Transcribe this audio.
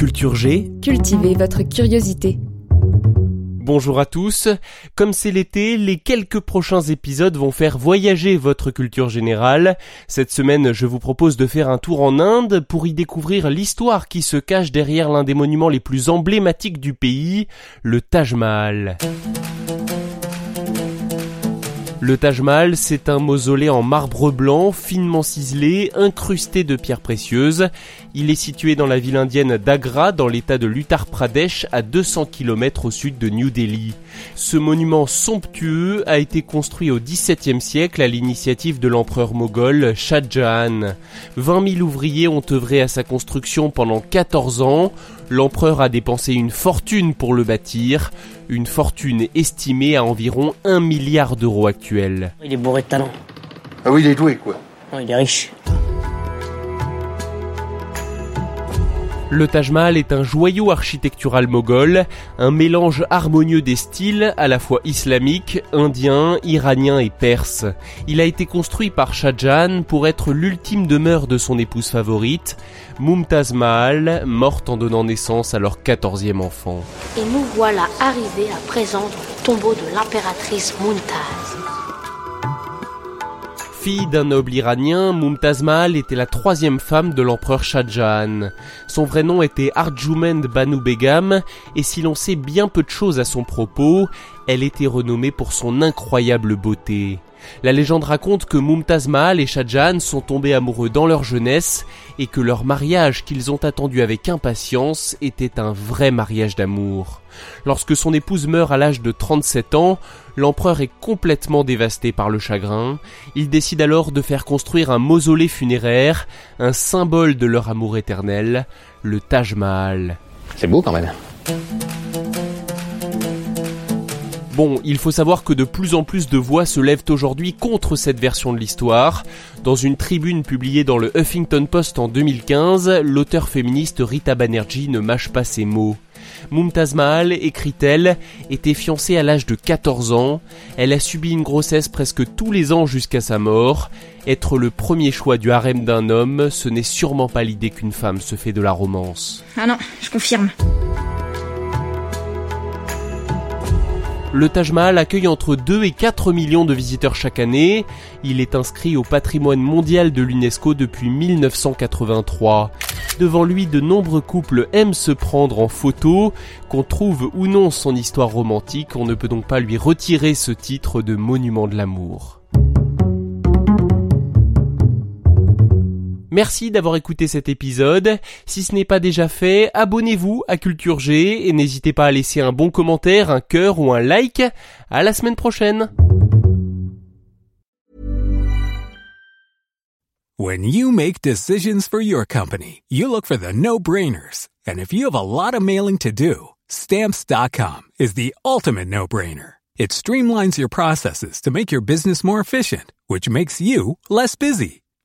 Culture G, Cultivez votre curiosité. bonjour à tous. Comme c'est l'été, les quelques prochains épisodes vont faire voyager votre culture générale. Cette semaine, je vous propose de faire un tour en Inde pour y découvrir l'histoire qui se cache derrière l'un des monuments les plus emblématiques du pays, le Taj Mahal. Le Taj Mahal, c'est un mausolée en marbre blanc, finement ciselé, incrusté de pierres précieuses. Il est situé dans la ville indienne d'Agra, dans l'état de l'Uttar Pradesh, à 200 km au sud de New Delhi. Ce monument somptueux a été construit au XVIIe siècle à l'initiative de l'empereur moghol Shah Jahan. 20 000 ouvriers ont œuvré à sa construction pendant 14 ans. L'empereur a dépensé une fortune pour le bâtir, une fortune estimée à environ 1 milliard d'euros actuels. Il est bourré de talent. Ah oui, il est doué, quoi. Non, il est riche. Le Taj Mahal est un joyau architectural moghol, un mélange harmonieux des styles à la fois islamique, indien, iranien et perse. Il a été construit par Shah Jahan pour être l'ultime demeure de son épouse favorite, Mumtaz Mahal, morte en donnant naissance à leur quatorzième enfant. Et nous voilà arrivés à présent dans le tombeau de l'impératrice Muntaz. Fille d'un noble iranien, Mumtaz Mahal était la troisième femme de l'empereur Shah Jahan. Son vrai nom était Arjumand Banu Begum, et si l'on sait bien peu de choses à son propos, elle était renommée pour son incroyable beauté. La légende raconte que Mumtaz Mahal et Shah Jahan sont tombés amoureux dans leur jeunesse et que leur mariage qu'ils ont attendu avec impatience était un vrai mariage d'amour. Lorsque son épouse meurt à l'âge de 37 ans, l'empereur est complètement dévasté par le chagrin. Il décide alors de faire construire un mausolée funéraire, un symbole de leur amour éternel, le Taj Mahal. C'est beau quand même. Bon, il faut savoir que de plus en plus de voix se lèvent aujourd'hui contre cette version de l'histoire. Dans une tribune publiée dans le Huffington Post en 2015, l'auteur féministe Rita Banerjee ne mâche pas ses mots. Mumtaz Mahal, écrit-elle, était fiancée à l'âge de 14 ans. Elle a subi une grossesse presque tous les ans jusqu'à sa mort. Être le premier choix du harem d'un homme, ce n'est sûrement pas l'idée qu'une femme se fait de la romance. Ah non, je confirme. Le Taj Mahal accueille entre 2 et 4 millions de visiteurs chaque année. Il est inscrit au patrimoine mondial de l'UNESCO depuis 1983. Devant lui, de nombreux couples aiment se prendre en photo. Qu'on trouve ou non son histoire romantique, on ne peut donc pas lui retirer ce titre de monument de l'amour. Merci d'avoir écouté cet épisode. Si ce n'est pas déjà fait, abonnez-vous à Culture G et n'hésitez pas à laisser un bon commentaire, un cœur ou un like. À la semaine prochaine. When you make decisions for your company, you look for the no-brainers. And if you have a lot of mailing to do, stamps.com is the ultimate no-brainer. It streamlines your processes to make your business more efficient, which makes you less busy.